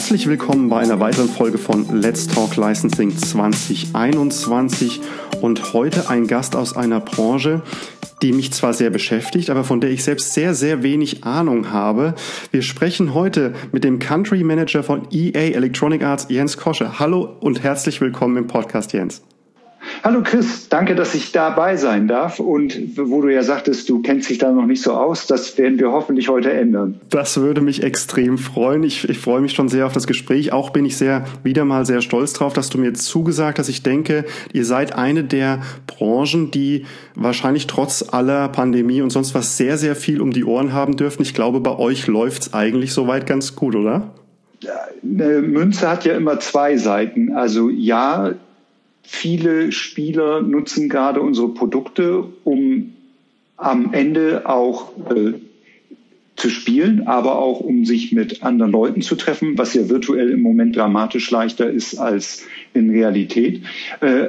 Herzlich willkommen bei einer weiteren Folge von Let's Talk Licensing 2021 und heute ein Gast aus einer Branche, die mich zwar sehr beschäftigt, aber von der ich selbst sehr, sehr wenig Ahnung habe. Wir sprechen heute mit dem Country Manager von EA Electronic Arts, Jens Kosche. Hallo und herzlich willkommen im Podcast, Jens. Hallo Chris, danke, dass ich dabei sein darf. Und wo du ja sagtest, du kennst dich da noch nicht so aus, das werden wir hoffentlich heute ändern. Das würde mich extrem freuen. Ich, ich freue mich schon sehr auf das Gespräch. Auch bin ich sehr wieder mal sehr stolz drauf, dass du mir zugesagt hast. Ich denke, ihr seid eine der Branchen, die wahrscheinlich trotz aller Pandemie und sonst was sehr, sehr viel um die Ohren haben dürfen. Ich glaube, bei euch läuft's eigentlich soweit ganz gut, oder? Eine Münze hat ja immer zwei Seiten. Also ja, Viele Spieler nutzen gerade unsere Produkte, um am Ende auch äh, zu spielen, aber auch um sich mit anderen Leuten zu treffen, was ja virtuell im Moment dramatisch leichter ist als in Realität. Äh,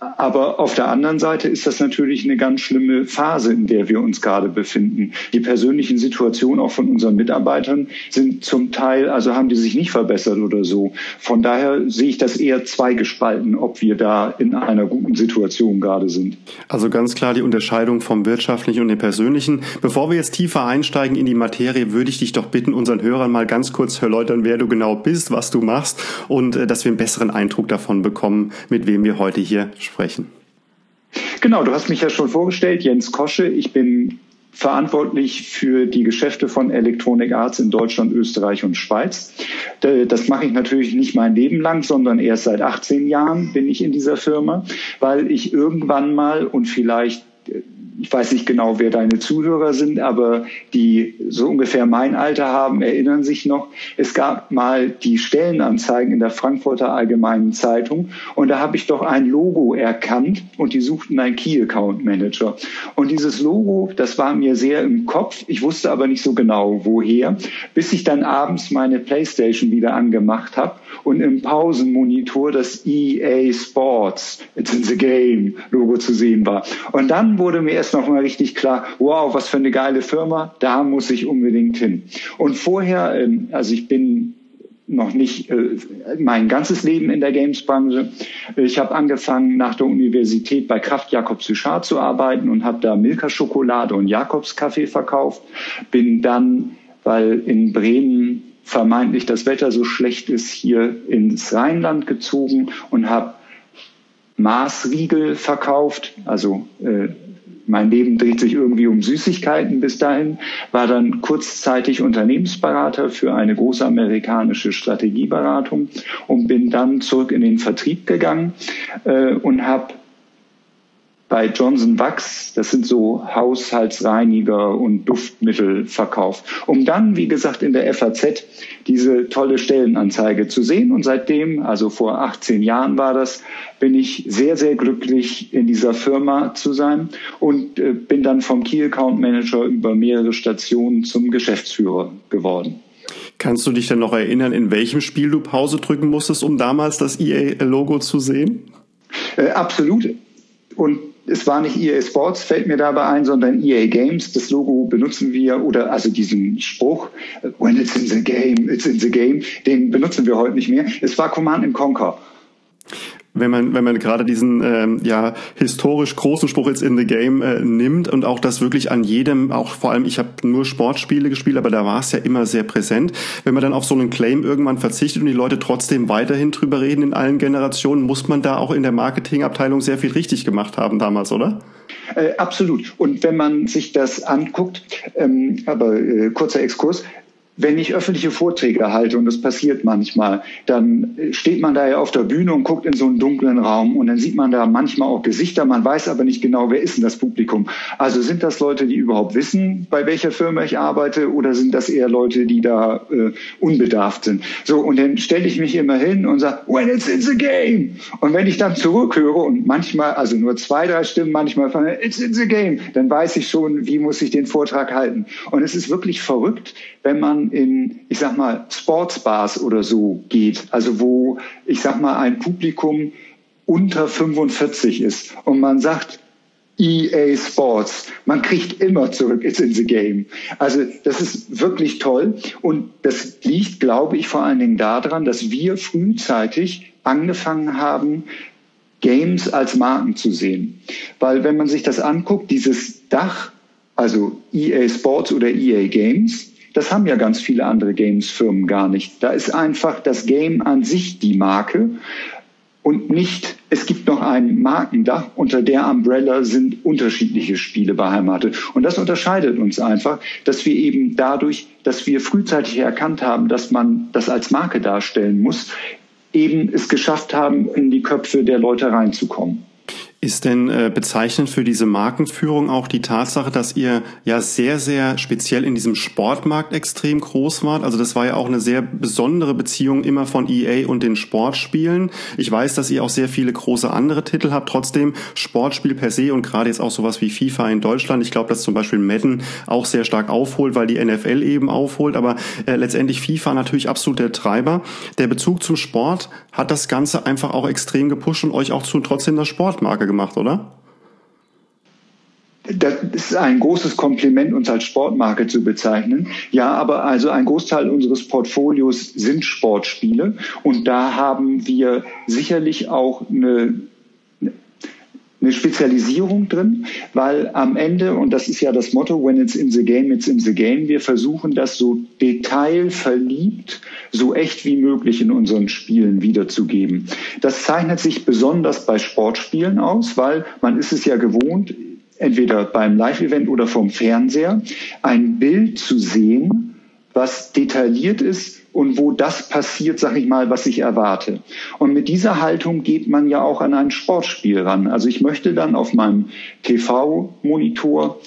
aber auf der anderen Seite ist das natürlich eine ganz schlimme Phase, in der wir uns gerade befinden. Die persönlichen Situationen auch von unseren Mitarbeitern sind zum Teil, also haben die sich nicht verbessert oder so. Von daher sehe ich das eher zweigespalten, ob wir da in einer guten Situation gerade sind. Also ganz klar die Unterscheidung vom wirtschaftlichen und dem persönlichen. Bevor wir jetzt tiefer einsteigen in die Materie, würde ich dich doch bitten, unseren Hörern mal ganz kurz erläutern, wer du genau bist, was du machst und äh, dass wir einen besseren Eindruck davon bekommen, mit wem wir heute hier sprechen sprechen. Genau, du hast mich ja schon vorgestellt, Jens Kosche. Ich bin verantwortlich für die Geschäfte von Electronic Arts in Deutschland, Österreich und Schweiz. Das mache ich natürlich nicht mein Leben lang, sondern erst seit 18 Jahren bin ich in dieser Firma, weil ich irgendwann mal und vielleicht ich weiß nicht genau, wer deine Zuhörer sind, aber die so ungefähr mein Alter haben, erinnern sich noch, es gab mal die Stellenanzeigen in der Frankfurter Allgemeinen Zeitung und da habe ich doch ein Logo erkannt und die suchten einen Key Account Manager. Und dieses Logo, das war mir sehr im Kopf, ich wusste aber nicht so genau woher, bis ich dann abends meine Playstation wieder angemacht habe und im Pausenmonitor das EA Sports, It's in the Game Logo zu sehen war. Und dann wurde mir erst noch mal richtig klar, wow, was für eine geile Firma, da muss ich unbedingt hin. Und vorher, ähm, also ich bin noch nicht äh, mein ganzes Leben in der Games-Branche. Ich habe angefangen nach der Universität bei Kraft Jakobs Suchard zu arbeiten und habe da Milka-Schokolade und Jakobs-Kaffee verkauft. Bin dann, weil in Bremen vermeintlich das Wetter so schlecht ist, hier ins Rheinland gezogen und habe Maßriegel verkauft. Also äh, mein Leben dreht sich irgendwie um Süßigkeiten bis dahin, war dann kurzzeitig Unternehmensberater für eine große amerikanische Strategieberatung und bin dann zurück in den Vertrieb gegangen äh, und habe bei Johnson Wachs, das sind so Haushaltsreiniger und Duftmittel verkauft, um dann, wie gesagt, in der FAZ diese tolle Stellenanzeige zu sehen. Und seitdem, also vor 18 Jahren war das, bin ich sehr, sehr glücklich, in dieser Firma zu sein und äh, bin dann vom Key Account Manager über mehrere Stationen zum Geschäftsführer geworden. Kannst du dich denn noch erinnern, in welchem Spiel du Pause drücken musstest, um damals das EA-Logo zu sehen? Äh, absolut. Und es war nicht EA Sports, fällt mir dabei ein, sondern EA Games. Das Logo benutzen wir oder also diesen Spruch, when it's in the game, it's in the game, den benutzen wir heute nicht mehr. Es war Command Conquer wenn man, wenn man gerade diesen ähm, ja historisch großen Spruch jetzt in the Game äh, nimmt und auch das wirklich an jedem, auch vor allem ich habe nur Sportspiele gespielt, aber da war es ja immer sehr präsent. Wenn man dann auf so einen Claim irgendwann verzichtet und die Leute trotzdem weiterhin drüber reden in allen Generationen, muss man da auch in der Marketingabteilung sehr viel richtig gemacht haben damals, oder? Äh, absolut. Und wenn man sich das anguckt, ähm, aber äh, kurzer Exkurs, wenn ich öffentliche Vorträge halte, und das passiert manchmal, dann steht man da ja auf der Bühne und guckt in so einen dunklen Raum und dann sieht man da manchmal auch Gesichter, man weiß aber nicht genau, wer ist denn das Publikum. Also sind das Leute, die überhaupt wissen, bei welcher Firma ich arbeite, oder sind das eher Leute, die da äh, unbedarft sind? So, und dann stelle ich mich immer hin und sage, when it's in the game. Und wenn ich dann zurückhöre und manchmal, also nur zwei, drei Stimmen, manchmal von it's in the game, dann weiß ich schon, wie muss ich den Vortrag halten. Und es ist wirklich verrückt, wenn man in, ich sag mal, Sportsbars oder so geht, also wo, ich sag mal, ein Publikum unter 45 ist und man sagt, EA Sports. Man kriegt immer zurück, it's in the game. Also das ist wirklich toll und das liegt, glaube ich, vor allen Dingen daran, dass wir frühzeitig angefangen haben, Games als Marken zu sehen. Weil wenn man sich das anguckt, dieses Dach, also EA Sports oder EA Games, das haben ja ganz viele andere Games-Firmen gar nicht. Da ist einfach das Game an sich die Marke und nicht, es gibt noch ein Markendach, unter der Umbrella sind unterschiedliche Spiele beheimatet. Und das unterscheidet uns einfach, dass wir eben dadurch, dass wir frühzeitig erkannt haben, dass man das als Marke darstellen muss, eben es geschafft haben, in die Köpfe der Leute reinzukommen. Ist denn äh, bezeichnend für diese Markenführung auch die Tatsache, dass ihr ja sehr, sehr speziell in diesem Sportmarkt extrem groß wart? Also das war ja auch eine sehr besondere Beziehung immer von EA und den Sportspielen. Ich weiß, dass ihr auch sehr viele große andere Titel habt. Trotzdem Sportspiel per se und gerade jetzt auch sowas wie FIFA in Deutschland. Ich glaube, dass zum Beispiel Madden auch sehr stark aufholt, weil die NFL eben aufholt. Aber äh, letztendlich FIFA natürlich absolut der Treiber. Der Bezug zum Sport hat das Ganze einfach auch extrem gepusht und euch auch zu trotzdem der Sportmarke gemacht, oder? Das ist ein großes Kompliment, uns als Sportmarke zu bezeichnen. Ja, aber also ein Großteil unseres Portfolios sind Sportspiele und da haben wir sicherlich auch eine eine Spezialisierung drin, weil am Ende, und das ist ja das Motto, when it's in the game, it's in the game, wir versuchen das so detailverliebt, so echt wie möglich in unseren Spielen wiederzugeben. Das zeichnet sich besonders bei Sportspielen aus, weil man ist es ja gewohnt, entweder beim Live-Event oder vom Fernseher, ein Bild zu sehen, was detailliert ist, und wo das passiert, sag ich mal, was ich erwarte. Und mit dieser Haltung geht man ja auch an ein Sportspiel ran. Also ich möchte dann auf meinem TV-Monitor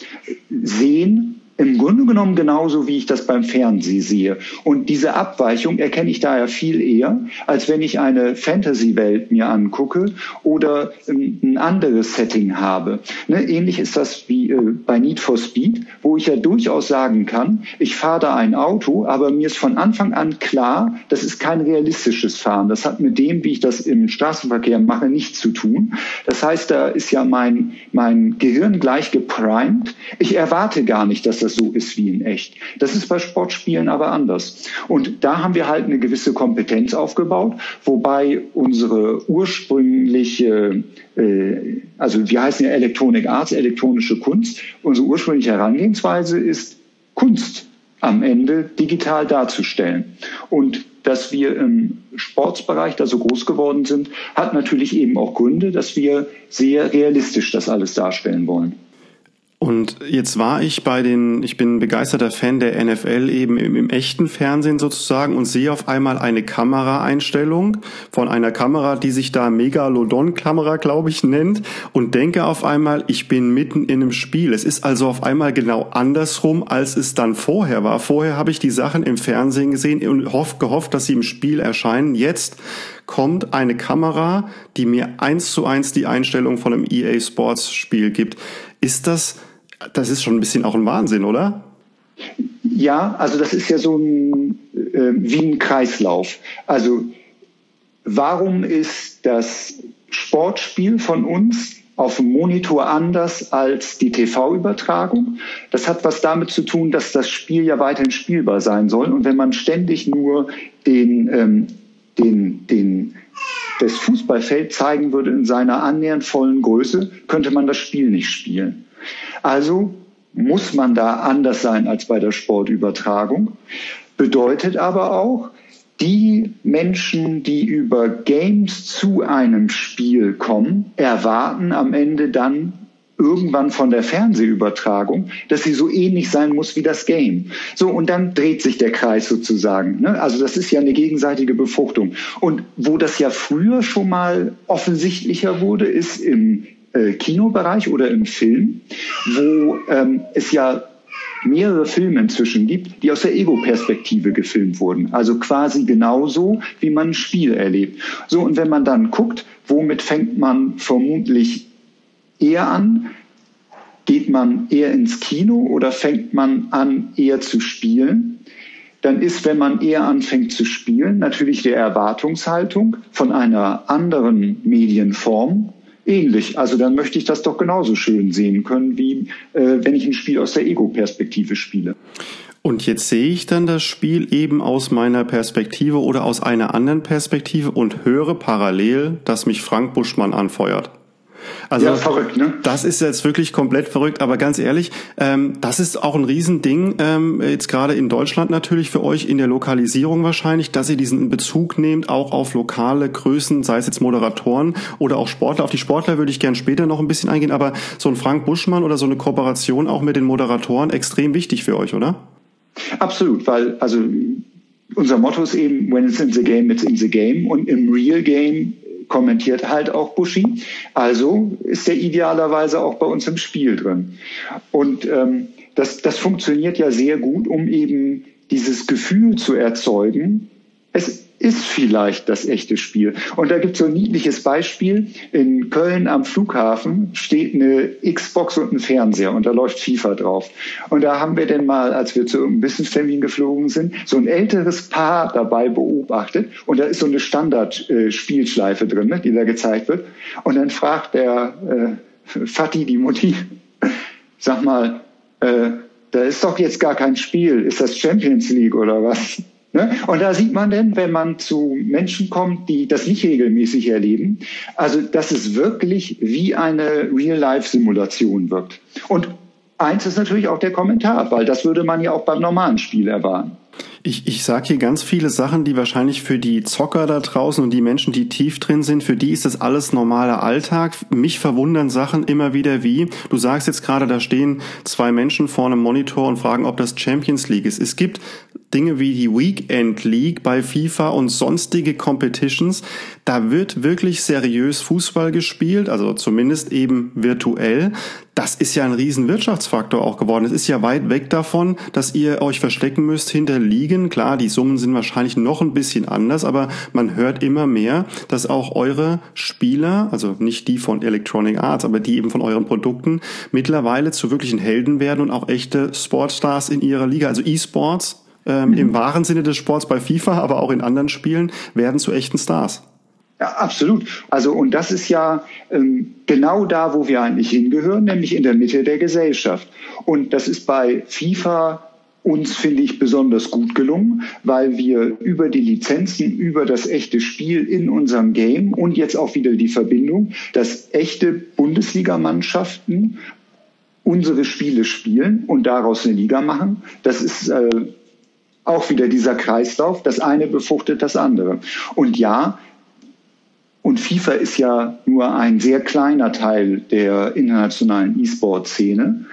sehen, im Grunde genommen genauso, wie ich das beim Fernsehen sehe. Und diese Abweichung erkenne ich daher viel eher, als wenn ich eine Fantasy-Welt mir angucke oder ein anderes Setting habe. Ne, ähnlich ist das wie äh, bei Need for Speed, wo ich ja durchaus sagen kann, ich fahre da ein Auto, aber mir ist von Anfang an klar, das ist kein realistisches Fahren. Das hat mit dem, wie ich das im Straßenverkehr mache, nichts zu tun. Das heißt, da ist ja mein, mein Gehirn gleich geprimed. Ich erwarte gar nicht, dass das so ist wie in echt. Das ist bei Sportspielen aber anders. Und da haben wir halt eine gewisse Kompetenz aufgebaut, wobei unsere ursprüngliche, äh, also wir heißen ja Electronic Arts, elektronische Kunst, unsere ursprüngliche Herangehensweise ist Kunst am Ende digital darzustellen. Und dass wir im Sportsbereich da so groß geworden sind, hat natürlich eben auch Gründe, dass wir sehr realistisch das alles darstellen wollen. Und jetzt war ich bei den, ich bin begeisterter Fan der NFL eben im, im, echten Fernsehen sozusagen und sehe auf einmal eine Kameraeinstellung von einer Kamera, die sich da Megalodon-Kamera, glaube ich, nennt und denke auf einmal, ich bin mitten in einem Spiel. Es ist also auf einmal genau andersrum, als es dann vorher war. Vorher habe ich die Sachen im Fernsehen gesehen und hoff, gehofft, dass sie im Spiel erscheinen. Jetzt kommt eine Kamera, die mir eins zu eins die Einstellung von einem EA Sports Spiel gibt. Ist das das ist schon ein bisschen auch ein Wahnsinn, oder? Ja, also das ist ja so ein, äh, wie ein Kreislauf. Also warum ist das Sportspiel von uns auf dem Monitor anders als die TV-Übertragung. Das hat was damit zu tun, dass das Spiel ja weiterhin spielbar sein soll. Und wenn man ständig nur den, ähm, den, den, das Fußballfeld zeigen würde in seiner annähernd vollen Größe, könnte man das Spiel nicht spielen. Also muss man da anders sein als bei der Sportübertragung. Bedeutet aber auch, die Menschen, die über Games zu einem Spiel kommen, erwarten am Ende dann irgendwann von der Fernsehübertragung, dass sie so ähnlich sein muss wie das Game. So, und dann dreht sich der Kreis sozusagen. Ne? Also das ist ja eine gegenseitige Befruchtung. Und wo das ja früher schon mal offensichtlicher wurde, ist im äh, Kinobereich oder im Film, wo ähm, es ja mehrere Filme inzwischen gibt, die aus der Ego-Perspektive gefilmt wurden. Also quasi genauso, wie man ein Spiel erlebt. So, und wenn man dann guckt, womit fängt man vermutlich eher an? Geht man eher ins Kino oder fängt man an, eher zu spielen? Dann ist, wenn man eher anfängt zu spielen, natürlich die Erwartungshaltung von einer anderen Medienform ähnlich. Also dann möchte ich das doch genauso schön sehen können, wie äh, wenn ich ein Spiel aus der Ego-Perspektive spiele. Und jetzt sehe ich dann das Spiel eben aus meiner Perspektive oder aus einer anderen Perspektive und höre parallel, dass mich Frank Buschmann anfeuert. Also ja, verrückt, ne? Das ist jetzt wirklich komplett verrückt, aber ganz ehrlich, ähm, das ist auch ein Riesending, ähm, jetzt gerade in Deutschland natürlich für euch in der Lokalisierung wahrscheinlich, dass ihr diesen Bezug nehmt, auch auf lokale Größen, sei es jetzt Moderatoren oder auch Sportler. Auf die Sportler würde ich gern später noch ein bisschen eingehen, aber so ein Frank Buschmann oder so eine Kooperation auch mit den Moderatoren extrem wichtig für euch, oder? Absolut, weil also unser Motto ist eben, when it's in the game, it's in the game. Und im Real Game kommentiert halt auch Buschi. Also ist er idealerweise auch bei uns im Spiel drin. Und ähm, das, das funktioniert ja sehr gut, um eben dieses Gefühl zu erzeugen. Es ist vielleicht das echte Spiel. Und da gibt es so ein niedliches Beispiel. In Köln am Flughafen steht eine Xbox und ein Fernseher und da läuft FIFA drauf. Und da haben wir denn mal, als wir zu einem Business-Termin geflogen sind, so ein älteres Paar dabei beobachtet. Und da ist so eine Standard-Spielschleife drin, ne, die da gezeigt wird. Und dann fragt der äh, Fatih, die Mutti, sag mal, äh, da ist doch jetzt gar kein Spiel. Ist das Champions League oder was? Ne? Und da sieht man denn, wenn man zu Menschen kommt, die das nicht regelmäßig erleben, also dass es wirklich wie eine Real-Life-Simulation wirkt. Und eins ist natürlich auch der Kommentar, weil das würde man ja auch beim normalen Spiel erwarten. Ich, ich sage hier ganz viele Sachen, die wahrscheinlich für die Zocker da draußen und die Menschen, die tief drin sind, für die ist das alles normaler Alltag. Mich verwundern Sachen immer wieder wie, du sagst jetzt gerade, da stehen zwei Menschen vor einem Monitor und fragen, ob das Champions League ist. Es gibt Dinge wie die Weekend League bei FIFA und sonstige Competitions. Da wird wirklich seriös Fußball gespielt, also zumindest eben virtuell das ist ja ein riesen Wirtschaftsfaktor auch geworden. Es ist ja weit weg davon, dass ihr euch verstecken müsst hinter Ligen. Klar, die Summen sind wahrscheinlich noch ein bisschen anders, aber man hört immer mehr, dass auch eure Spieler, also nicht die von Electronic Arts, aber die eben von euren Produkten, mittlerweile zu wirklichen Helden werden und auch echte Sportstars in ihrer Liga, also E-Sports ähm, mhm. im wahren Sinne des Sports bei FIFA, aber auch in anderen Spielen, werden zu echten Stars. Ja, absolut. Also, und das ist ja ähm, genau da, wo wir eigentlich hingehören, nämlich in der Mitte der Gesellschaft. Und das ist bei FIFA uns, finde ich, besonders gut gelungen, weil wir über die Lizenzen, über das echte Spiel in unserem Game und jetzt auch wieder die Verbindung, dass echte Bundesligamannschaften unsere Spiele spielen und daraus eine Liga machen. Das ist äh, auch wieder dieser Kreislauf. Das eine befruchtet das andere. Und ja, und FIFA ist ja nur ein sehr kleiner Teil der internationalen E-Sport-Szene.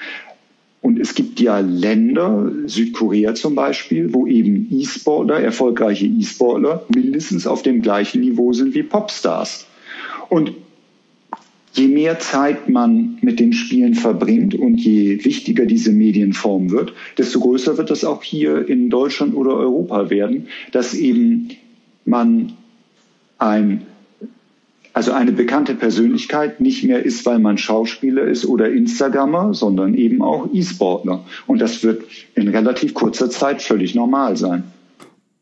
Und es gibt ja Länder, Südkorea zum Beispiel, wo eben E-Sportler, erfolgreiche E-Sportler, mindestens auf dem gleichen Niveau sind wie Popstars. Und je mehr Zeit man mit den Spielen verbringt und je wichtiger diese Medienform wird, desto größer wird das auch hier in Deutschland oder Europa werden, dass eben man ein also eine bekannte Persönlichkeit nicht mehr ist, weil man Schauspieler ist oder Instagrammer, sondern eben auch E-Sportler. Und das wird in relativ kurzer Zeit völlig normal sein.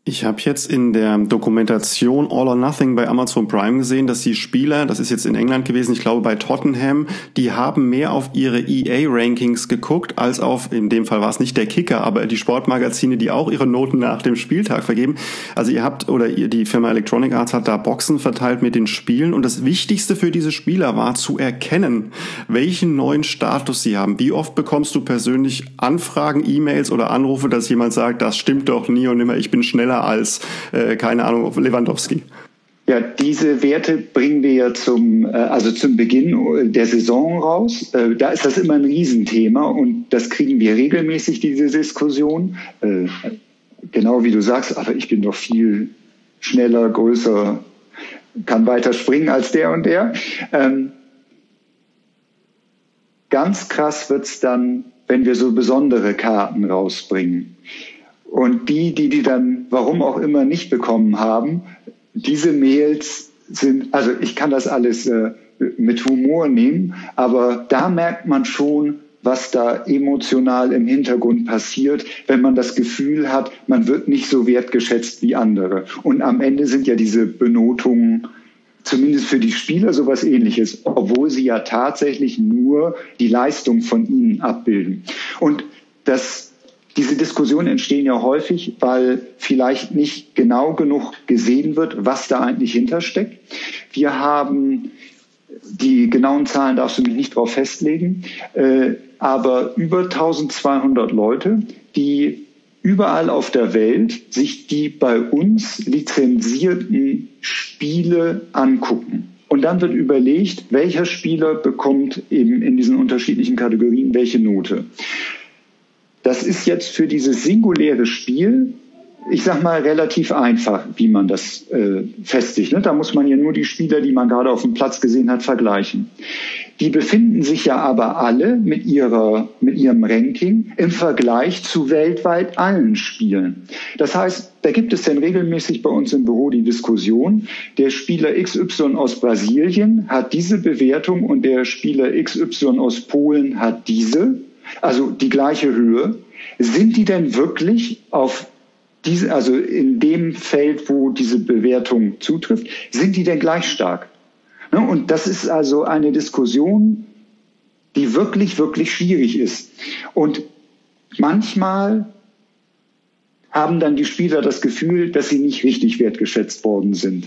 Ich habe jetzt in der Dokumentation All or Nothing bei Amazon Prime gesehen, dass die Spieler, das ist jetzt in England gewesen, ich glaube bei Tottenham, die haben mehr auf ihre EA-Rankings geguckt, als auf, in dem Fall war es nicht der Kicker, aber die Sportmagazine, die auch ihre Noten nach dem Spieltag vergeben. Also ihr habt, oder ihr, die Firma Electronic Arts hat da Boxen verteilt mit den Spielen und das Wichtigste für diese Spieler war zu erkennen, welchen neuen Status sie haben. Wie oft bekommst du persönlich Anfragen, E-Mails oder Anrufe, dass jemand sagt, das stimmt doch nie und immer, ich bin schneller als, äh, keine Ahnung, Lewandowski. Ja, diese Werte bringen wir ja zum, äh, also zum Beginn der Saison raus. Äh, da ist das immer ein Riesenthema und das kriegen wir regelmäßig, diese Diskussion. Äh, genau wie du sagst, aber ich bin doch viel schneller, größer, kann weiter springen als der und der. Ähm, ganz krass wird's dann, wenn wir so besondere Karten rausbringen. Und die, die die dann, warum auch immer, nicht bekommen haben, diese Mails sind, also ich kann das alles äh, mit Humor nehmen, aber da merkt man schon, was da emotional im Hintergrund passiert, wenn man das Gefühl hat, man wird nicht so wertgeschätzt wie andere. Und am Ende sind ja diese Benotungen zumindest für die Spieler sowas ähnliches, obwohl sie ja tatsächlich nur die Leistung von ihnen abbilden. Und das, diese Diskussionen entstehen ja häufig, weil vielleicht nicht genau genug gesehen wird, was da eigentlich hintersteckt. Wir haben die genauen Zahlen darfst du mich nicht darauf festlegen, äh, aber über 1200 Leute, die überall auf der Welt sich die bei uns lizenzierten Spiele angucken. Und dann wird überlegt, welcher Spieler bekommt eben in diesen unterschiedlichen Kategorien welche Note. Das ist jetzt für dieses singuläre Spiel ich sag mal, relativ einfach, wie man das äh, festigt. Ne? Da muss man ja nur die Spieler, die man gerade auf dem Platz gesehen hat, vergleichen. Die befinden sich ja aber alle mit, ihrer, mit ihrem Ranking im Vergleich zu weltweit allen Spielen. Das heißt, da gibt es denn regelmäßig bei uns im Büro die Diskussion, der Spieler XY aus Brasilien hat diese Bewertung und der Spieler XY aus Polen hat diese, also die gleiche Höhe. Sind die denn wirklich auf diese, also in dem Feld, wo diese Bewertung zutrifft, sind die denn gleich stark? Ne, und das ist also eine Diskussion, die wirklich, wirklich schwierig ist. Und manchmal haben dann die Spieler das Gefühl, dass sie nicht richtig wertgeschätzt worden sind.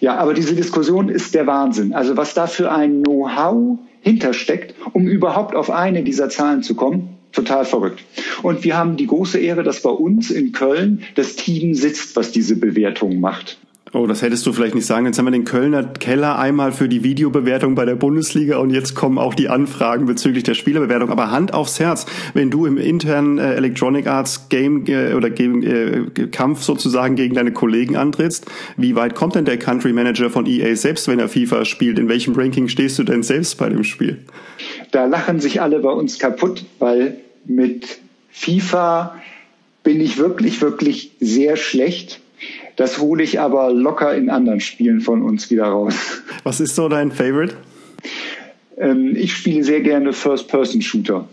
Ja, aber diese Diskussion ist der Wahnsinn. Also was da für ein Know-how hintersteckt, um überhaupt auf eine dieser Zahlen zu kommen, total verrückt. Und wir haben die große Ehre, dass bei uns in Köln das Team sitzt, was diese Bewertung macht. Oh, das hättest du vielleicht nicht sagen. Jetzt haben wir den Kölner Keller einmal für die Videobewertung bei der Bundesliga und jetzt kommen auch die Anfragen bezüglich der Spielerbewertung. Aber Hand aufs Herz, wenn du im internen äh, Electronic Arts Game äh, oder Game, äh, Kampf sozusagen gegen deine Kollegen antrittst, wie weit kommt denn der Country Manager von EA selbst, wenn er FIFA spielt? In welchem Ranking stehst du denn selbst bei dem Spiel? Da lachen sich alle bei uns kaputt, weil mit FIFA bin ich wirklich, wirklich sehr schlecht das hole ich aber locker in anderen Spielen von uns wieder raus. Was ist so dein Favorite? Ähm, ich spiele sehr gerne First-Person-Shooter.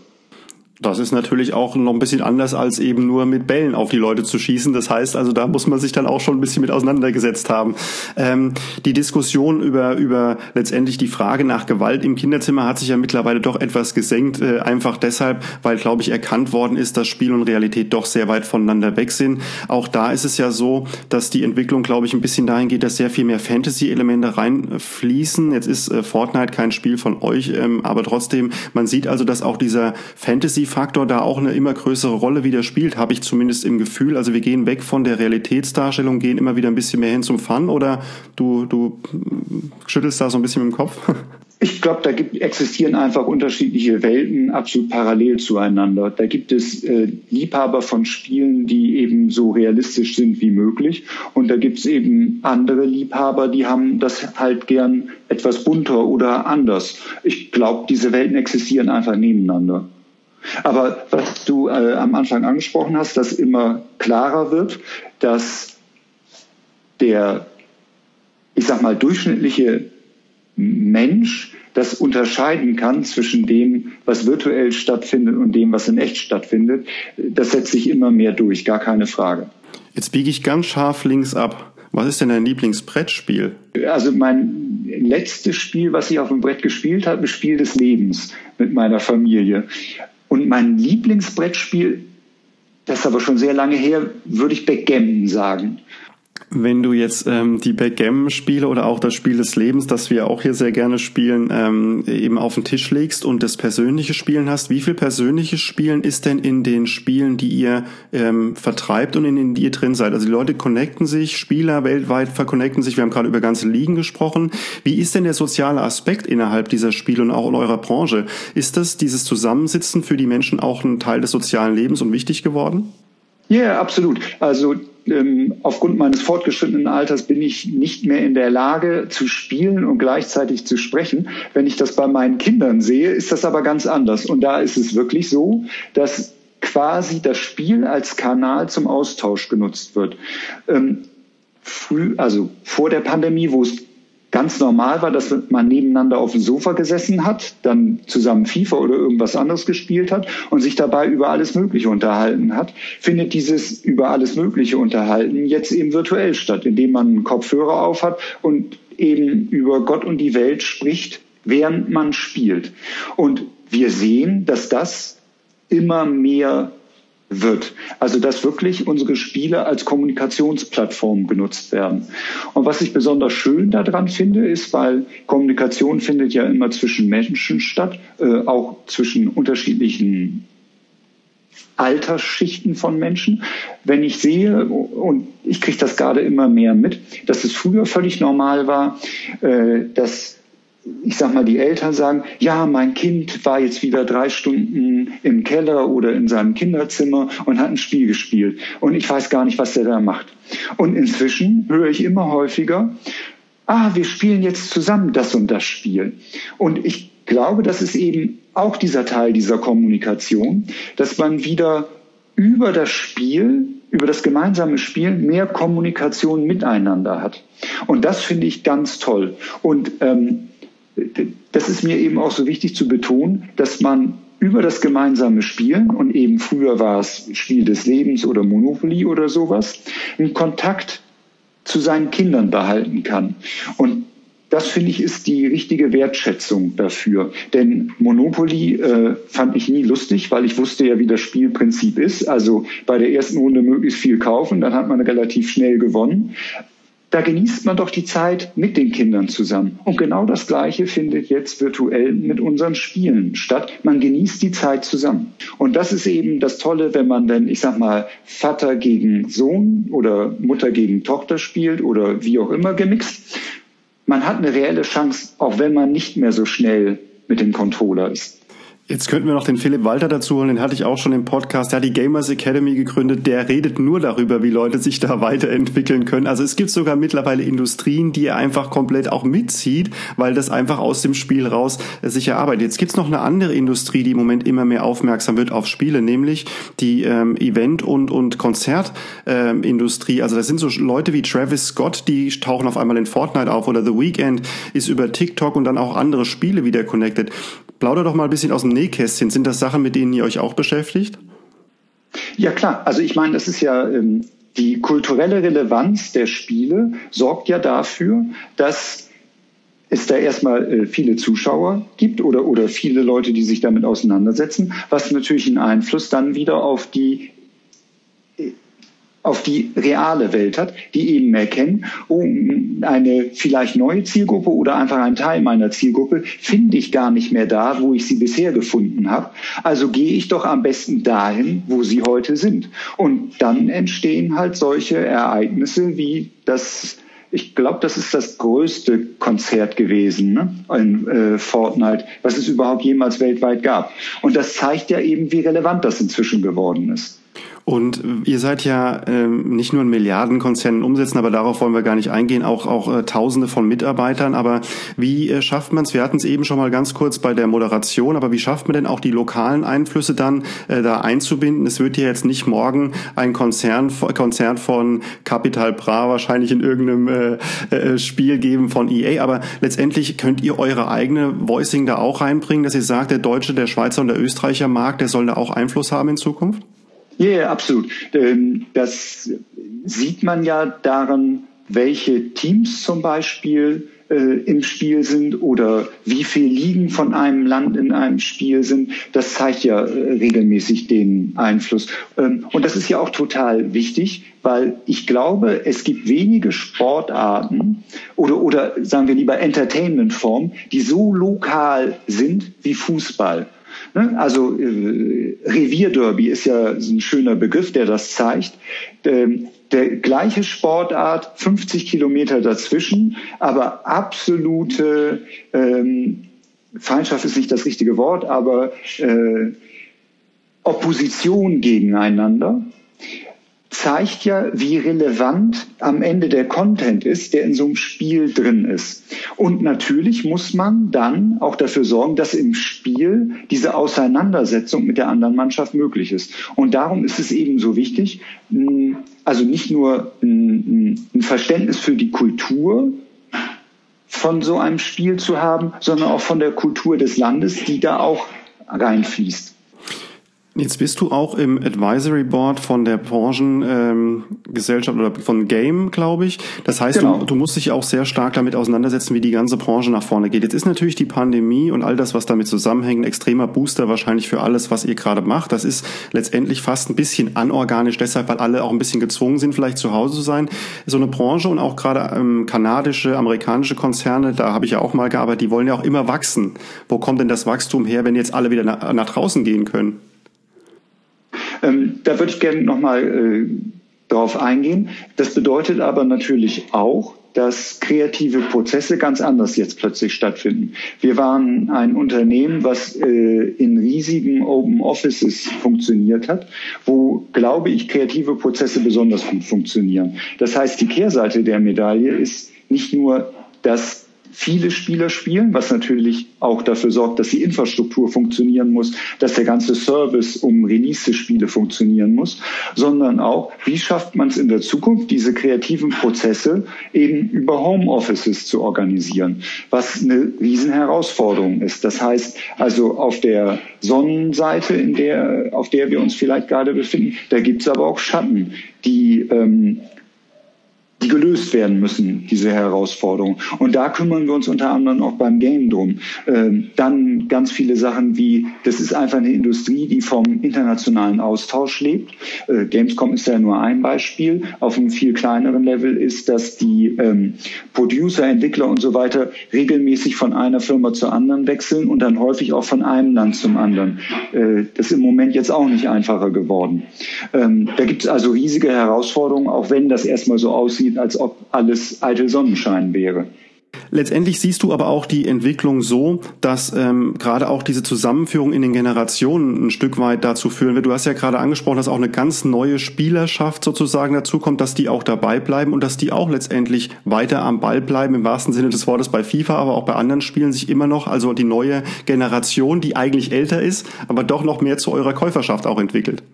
Das ist natürlich auch noch ein bisschen anders, als eben nur mit Bällen auf die Leute zu schießen. Das heißt also, da muss man sich dann auch schon ein bisschen mit auseinandergesetzt haben. Ähm, die Diskussion über, über letztendlich die Frage nach Gewalt im Kinderzimmer hat sich ja mittlerweile doch etwas gesenkt. Äh, einfach deshalb, weil, glaube ich, erkannt worden ist, dass Spiel und Realität doch sehr weit voneinander weg sind. Auch da ist es ja so, dass die Entwicklung, glaube ich, ein bisschen dahin geht, dass sehr viel mehr Fantasy-Elemente reinfließen. Jetzt ist äh, Fortnite kein Spiel von euch, ähm, aber trotzdem, man sieht also, dass auch dieser Fantasy Faktor da auch eine immer größere Rolle wieder spielt, habe ich zumindest im Gefühl. Also wir gehen weg von der Realitätsdarstellung, gehen immer wieder ein bisschen mehr hin zum Fun oder du, du schüttelst da so ein bisschen mit dem Kopf? Ich glaube, da gibt, existieren einfach unterschiedliche Welten absolut parallel zueinander. Da gibt es äh, Liebhaber von Spielen, die eben so realistisch sind wie möglich. Und da gibt es eben andere Liebhaber, die haben das halt gern etwas bunter oder anders. Ich glaube, diese Welten existieren einfach nebeneinander. Aber was du äh, am Anfang angesprochen hast, dass immer klarer wird, dass der, ich sag mal, durchschnittliche Mensch das unterscheiden kann zwischen dem, was virtuell stattfindet und dem, was in echt stattfindet, das setzt sich immer mehr durch, gar keine Frage. Jetzt biege ich ganz scharf links ab. Was ist denn dein Lieblingsbrettspiel? Also mein letztes Spiel, was ich auf dem Brett gespielt habe, ist Spiel des Lebens mit meiner Familie. Und mein Lieblingsbrettspiel, das ist aber schon sehr lange her, würde ich Backgammon sagen. Wenn du jetzt ähm, die Backgammon-Spiele oder auch das Spiel des Lebens, das wir auch hier sehr gerne spielen, ähm, eben auf den Tisch legst und das persönliche Spielen hast, wie viel persönliches Spielen ist denn in den Spielen, die ihr ähm, vertreibt und in denen ihr drin seid? Also die Leute connecten sich, Spieler weltweit verconnecten sich, wir haben gerade über ganze Ligen gesprochen. Wie ist denn der soziale Aspekt innerhalb dieser Spiele und auch in eurer Branche? Ist das dieses Zusammensitzen für die Menschen auch ein Teil des sozialen Lebens und wichtig geworden? Ja, yeah, absolut. Also ähm, aufgrund meines fortgeschrittenen Alters bin ich nicht mehr in der Lage zu spielen und gleichzeitig zu sprechen. Wenn ich das bei meinen Kindern sehe, ist das aber ganz anders. Und da ist es wirklich so, dass quasi das Spiel als Kanal zum Austausch genutzt wird. Ähm, früh, also vor der Pandemie, wo es ganz normal war, dass man nebeneinander auf dem Sofa gesessen hat, dann zusammen FIFA oder irgendwas anderes gespielt hat und sich dabei über alles Mögliche unterhalten hat, findet dieses über alles Mögliche unterhalten jetzt eben virtuell statt, indem man einen Kopfhörer auf hat und eben über Gott und die Welt spricht, während man spielt. Und wir sehen, dass das immer mehr wird. Also dass wirklich unsere Spiele als Kommunikationsplattform genutzt werden. Und was ich besonders schön daran finde, ist, weil Kommunikation findet ja immer zwischen Menschen statt, äh, auch zwischen unterschiedlichen Altersschichten von Menschen. Wenn ich sehe, und ich kriege das gerade immer mehr mit, dass es früher völlig normal war, äh, dass ich sag mal, die Eltern sagen, ja, mein Kind war jetzt wieder drei Stunden im Keller oder in seinem Kinderzimmer und hat ein Spiel gespielt. Und ich weiß gar nicht, was der da macht. Und inzwischen höre ich immer häufiger, ah, wir spielen jetzt zusammen das und das Spiel. Und ich glaube, das ist eben auch dieser Teil dieser Kommunikation, dass man wieder über das Spiel, über das gemeinsame Spiel mehr Kommunikation miteinander hat. Und das finde ich ganz toll. Und ähm, das ist mir eben auch so wichtig zu betonen, dass man über das gemeinsame Spielen und eben früher war es Spiel des Lebens oder Monopoly oder sowas, einen Kontakt zu seinen Kindern behalten kann. Und das finde ich ist die richtige Wertschätzung dafür. Denn Monopoly äh, fand ich nie lustig, weil ich wusste ja, wie das Spielprinzip ist. Also bei der ersten Runde möglichst viel kaufen, dann hat man relativ schnell gewonnen da genießt man doch die Zeit mit den Kindern zusammen. Und genau das Gleiche findet jetzt virtuell mit unseren Spielen statt. Man genießt die Zeit zusammen. Und das ist eben das Tolle, wenn man dann, ich sag mal, Vater gegen Sohn oder Mutter gegen Tochter spielt oder wie auch immer gemixt. Man hat eine reelle Chance, auch wenn man nicht mehr so schnell mit dem Controller ist. Jetzt könnten wir noch den Philipp Walter dazu holen, den hatte ich auch schon im Podcast. Der hat die Gamers Academy gegründet, der redet nur darüber, wie Leute sich da weiterentwickeln können. Also es gibt sogar mittlerweile Industrien, die er einfach komplett auch mitzieht, weil das einfach aus dem Spiel raus äh, sich erarbeitet. Jetzt gibt's noch eine andere Industrie, die im Moment immer mehr aufmerksam wird auf Spiele, nämlich die ähm, Event- und, und Konzertindustrie. Ähm, also das sind so Leute wie Travis Scott, die tauchen auf einmal in Fortnite auf oder The Weeknd ist über TikTok und dann auch andere Spiele wieder connected. Plauder doch mal ein bisschen aus dem Nähkästchen. Sind das Sachen, mit denen ihr euch auch beschäftigt? Ja klar, also ich meine, das ist ja ähm, die kulturelle Relevanz der Spiele sorgt ja dafür, dass es da erstmal äh, viele Zuschauer gibt oder, oder viele Leute, die sich damit auseinandersetzen, was natürlich einen Einfluss dann wieder auf die auf die reale Welt hat, die eben erkennen, oh, eine vielleicht neue Zielgruppe oder einfach ein Teil meiner Zielgruppe finde ich gar nicht mehr da, wo ich sie bisher gefunden habe. Also gehe ich doch am besten dahin, wo sie heute sind. Und dann entstehen halt solche Ereignisse wie das ich glaube, das ist das größte Konzert gewesen ne? in äh, Fortnite, was es überhaupt jemals weltweit gab. Und das zeigt ja eben, wie relevant das inzwischen geworden ist. Und ihr seid ja ähm, nicht nur ein Milliardenkonzern umsetzen, aber darauf wollen wir gar nicht eingehen, auch, auch äh, Tausende von Mitarbeitern. Aber wie äh, schafft man es? Wir hatten es eben schon mal ganz kurz bei der Moderation, aber wie schafft man denn auch die lokalen Einflüsse dann äh, da einzubinden? Es wird ja jetzt nicht morgen ein Konzern, Konzert von Capital Bra wahrscheinlich in irgendeinem äh, äh, Spiel geben von EA, aber letztendlich könnt ihr eure eigene Voicing da auch reinbringen, dass ihr sagt, der Deutsche, der Schweizer und der Österreicher Markt, der soll da auch Einfluss haben in Zukunft? Ja, yeah, absolut. Ähm, das sieht man ja daran, welche Teams zum Beispiel äh, im Spiel sind oder wie viel Ligen von einem Land in einem Spiel sind. Das zeigt ja äh, regelmäßig den Einfluss. Ähm, und das ist ja auch total wichtig, weil ich glaube, es gibt wenige Sportarten oder, oder sagen wir lieber Entertainmentformen, die so lokal sind wie Fußball. Ne? Also äh, Revierderby ist ja ein schöner Begriff, der das zeigt. Ähm, der gleiche Sportart, 50 Kilometer dazwischen, aber absolute ähm, Feindschaft ist nicht das richtige Wort, aber äh, Opposition gegeneinander zeigt ja, wie relevant am Ende der Content ist, der in so einem Spiel drin ist. Und natürlich muss man dann auch dafür sorgen, dass im Spiel diese Auseinandersetzung mit der anderen Mannschaft möglich ist. Und darum ist es eben so wichtig, also nicht nur ein Verständnis für die Kultur von so einem Spiel zu haben, sondern auch von der Kultur des Landes, die da auch reinfließt. Jetzt bist du auch im Advisory Board von der Branchengesellschaft ähm, oder von Game, glaube ich. Das heißt, genau. du, du, musst dich auch sehr stark damit auseinandersetzen, wie die ganze Branche nach vorne geht. Jetzt ist natürlich die Pandemie und all das, was damit zusammenhängt, ein extremer Booster wahrscheinlich für alles, was ihr gerade macht. Das ist letztendlich fast ein bisschen anorganisch, deshalb, weil alle auch ein bisschen gezwungen sind, vielleicht zu Hause zu sein. So eine Branche und auch gerade ähm, kanadische, amerikanische Konzerne, da habe ich ja auch mal gearbeitet, die wollen ja auch immer wachsen. Wo kommt denn das Wachstum her, wenn jetzt alle wieder nach, nach draußen gehen können? Ähm, da würde ich gerne nochmal äh, drauf eingehen. Das bedeutet aber natürlich auch, dass kreative Prozesse ganz anders jetzt plötzlich stattfinden. Wir waren ein Unternehmen, was äh, in riesigen Open Offices funktioniert hat, wo, glaube ich, kreative Prozesse besonders gut funktionieren. Das heißt, die Kehrseite der Medaille ist nicht nur, dass viele Spieler spielen, was natürlich auch dafür sorgt, dass die Infrastruktur funktionieren muss, dass der ganze Service um Release-Spiele funktionieren muss, sondern auch, wie schafft man es in der Zukunft, diese kreativen Prozesse eben über Homeoffices zu organisieren, was eine Riesenherausforderung ist. Das heißt also auf der Sonnenseite, in der, auf der wir uns vielleicht gerade befinden, da gibt es aber auch Schatten, die ähm, die gelöst werden müssen, diese Herausforderungen. Und da kümmern wir uns unter anderem auch beim Game drum. Ähm, dann ganz viele Sachen wie, das ist einfach eine Industrie, die vom internationalen Austausch lebt. Äh, Gamescom ist ja nur ein Beispiel. Auf einem viel kleineren Level ist, dass die ähm, Producer, Entwickler und so weiter regelmäßig von einer Firma zur anderen wechseln und dann häufig auch von einem Land zum anderen. Äh, das ist im Moment jetzt auch nicht einfacher geworden. Ähm, da gibt es also riesige Herausforderungen, auch wenn das erstmal so aussieht, aussieht, als ob alles eitel Sonnenschein wäre. Letztendlich siehst du aber auch die Entwicklung so, dass ähm, gerade auch diese Zusammenführung in den Generationen ein Stück weit dazu führen wird. Du hast ja gerade angesprochen, dass auch eine ganz neue Spielerschaft sozusagen dazu kommt, dass die auch dabei bleiben und dass die auch letztendlich weiter am Ball bleiben, im wahrsten Sinne des Wortes bei FIFA, aber auch bei anderen Spielen sich immer noch, also die neue Generation, die eigentlich älter ist, aber doch noch mehr zu eurer Käuferschaft auch entwickelt.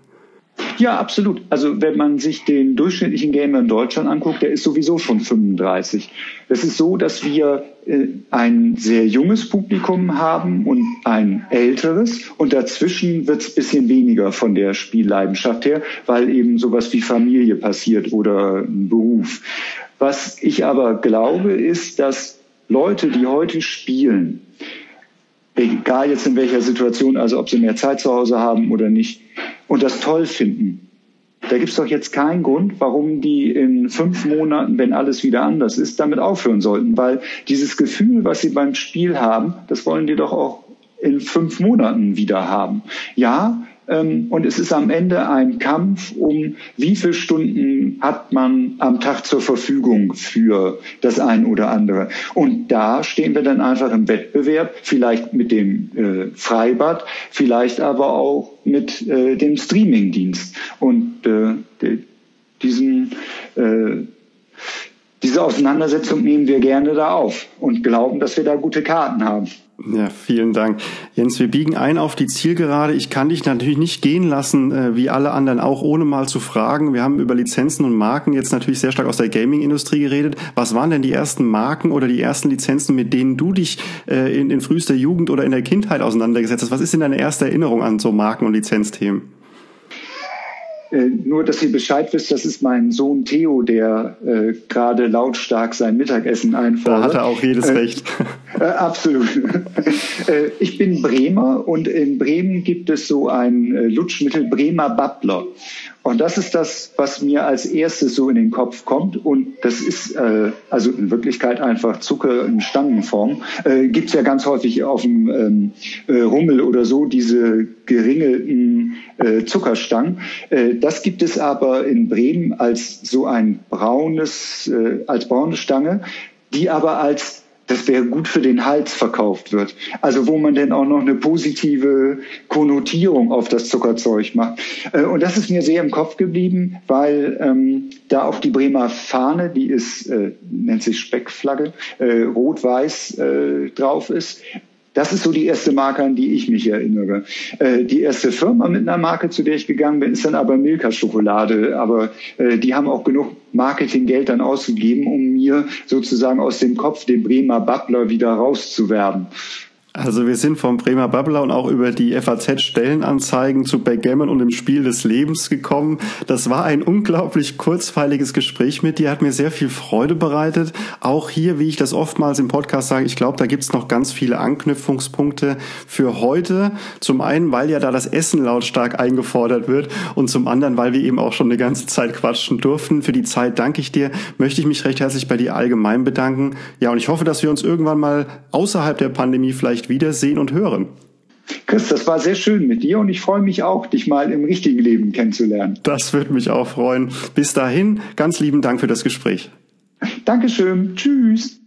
Ja, absolut. Also wenn man sich den durchschnittlichen Gamer in Deutschland anguckt, der ist sowieso schon 35. Es ist so, dass wir äh, ein sehr junges Publikum haben und ein älteres und dazwischen wird es bisschen weniger von der Spielleidenschaft her, weil eben sowas wie Familie passiert oder ein Beruf. Was ich aber glaube, ist, dass Leute, die heute spielen, egal jetzt in welcher Situation, also ob sie mehr Zeit zu Hause haben oder nicht, und das toll finden. Da gibt es doch jetzt keinen Grund, warum die in fünf Monaten, wenn alles wieder anders ist, damit aufhören sollten. Weil dieses Gefühl, was sie beim Spiel haben, das wollen die doch auch in fünf Monaten wieder haben. Ja, und es ist am Ende ein Kampf um, wie viele Stunden hat man am Tag zur Verfügung für das ein oder andere. Und da stehen wir dann einfach im Wettbewerb, vielleicht mit dem äh, Freibad, vielleicht aber auch mit äh, dem Streamingdienst. Und äh, diesen äh, diese Auseinandersetzung nehmen wir gerne da auf und glauben, dass wir da gute Karten haben. Ja, vielen Dank. Jens, wir biegen ein auf die Zielgerade. Ich kann dich natürlich nicht gehen lassen, äh, wie alle anderen auch, ohne mal zu fragen. Wir haben über Lizenzen und Marken jetzt natürlich sehr stark aus der Gaming-Industrie geredet. Was waren denn die ersten Marken oder die ersten Lizenzen, mit denen du dich äh, in, in frühester Jugend oder in der Kindheit auseinandergesetzt hast? Was ist denn deine erste Erinnerung an so Marken- und Lizenzthemen? Äh, nur, dass ihr Bescheid wisst, das ist mein Sohn Theo, der äh, gerade lautstark sein Mittagessen einfordert. Da hat er auch jedes äh, Recht. Äh, absolut. Äh, ich bin Bremer und in Bremen gibt es so ein Lutschmittel Bremer Babbler. Und das ist das, was mir als erstes so in den Kopf kommt. Und das ist äh, also in Wirklichkeit einfach Zucker in Stangenform. Äh, Gibt ja ganz häufig auf dem ähm, äh, Rummel oder so diese geringelten äh, Zuckerstangen. Äh, das gibt es aber in Bremen als so ein braunes, äh, als braune Stange, die aber als das wäre gut für den Hals verkauft wird. Also wo man denn auch noch eine positive Konnotierung auf das Zuckerzeug macht. Äh, und das ist mir sehr im Kopf geblieben, weil ähm, da auf die Bremer Fahne, die ist, äh, nennt sich Speckflagge, äh, rot-weiß äh, drauf ist. Das ist so die erste Marke, an die ich mich erinnere. Äh, die erste Firma mit einer Marke, zu der ich gegangen bin, ist dann aber Milka Schokolade. Aber äh, die haben auch genug Marketinggeld dann ausgegeben, um mir sozusagen aus dem Kopf den Bremer Butler wieder rauszuwerden. Also wir sind vom Bremer Babbler und auch über die FAZ-Stellenanzeigen zu Backgammon und dem Spiel des Lebens gekommen. Das war ein unglaublich kurzweiliges Gespräch mit dir, hat mir sehr viel Freude bereitet. Auch hier, wie ich das oftmals im Podcast sage, ich glaube, da gibt's noch ganz viele Anknüpfungspunkte für heute. Zum einen, weil ja da das Essen lautstark eingefordert wird und zum anderen, weil wir eben auch schon eine ganze Zeit quatschen durften. Für die Zeit danke ich dir, möchte ich mich recht herzlich bei dir allgemein bedanken. Ja, und ich hoffe, dass wir uns irgendwann mal außerhalb der Pandemie vielleicht wiedersehen und hören. Chris, das war sehr schön mit dir und ich freue mich auch, dich mal im richtigen Leben kennenzulernen. Das würde mich auch freuen. Bis dahin, ganz lieben Dank für das Gespräch. Dankeschön. Tschüss.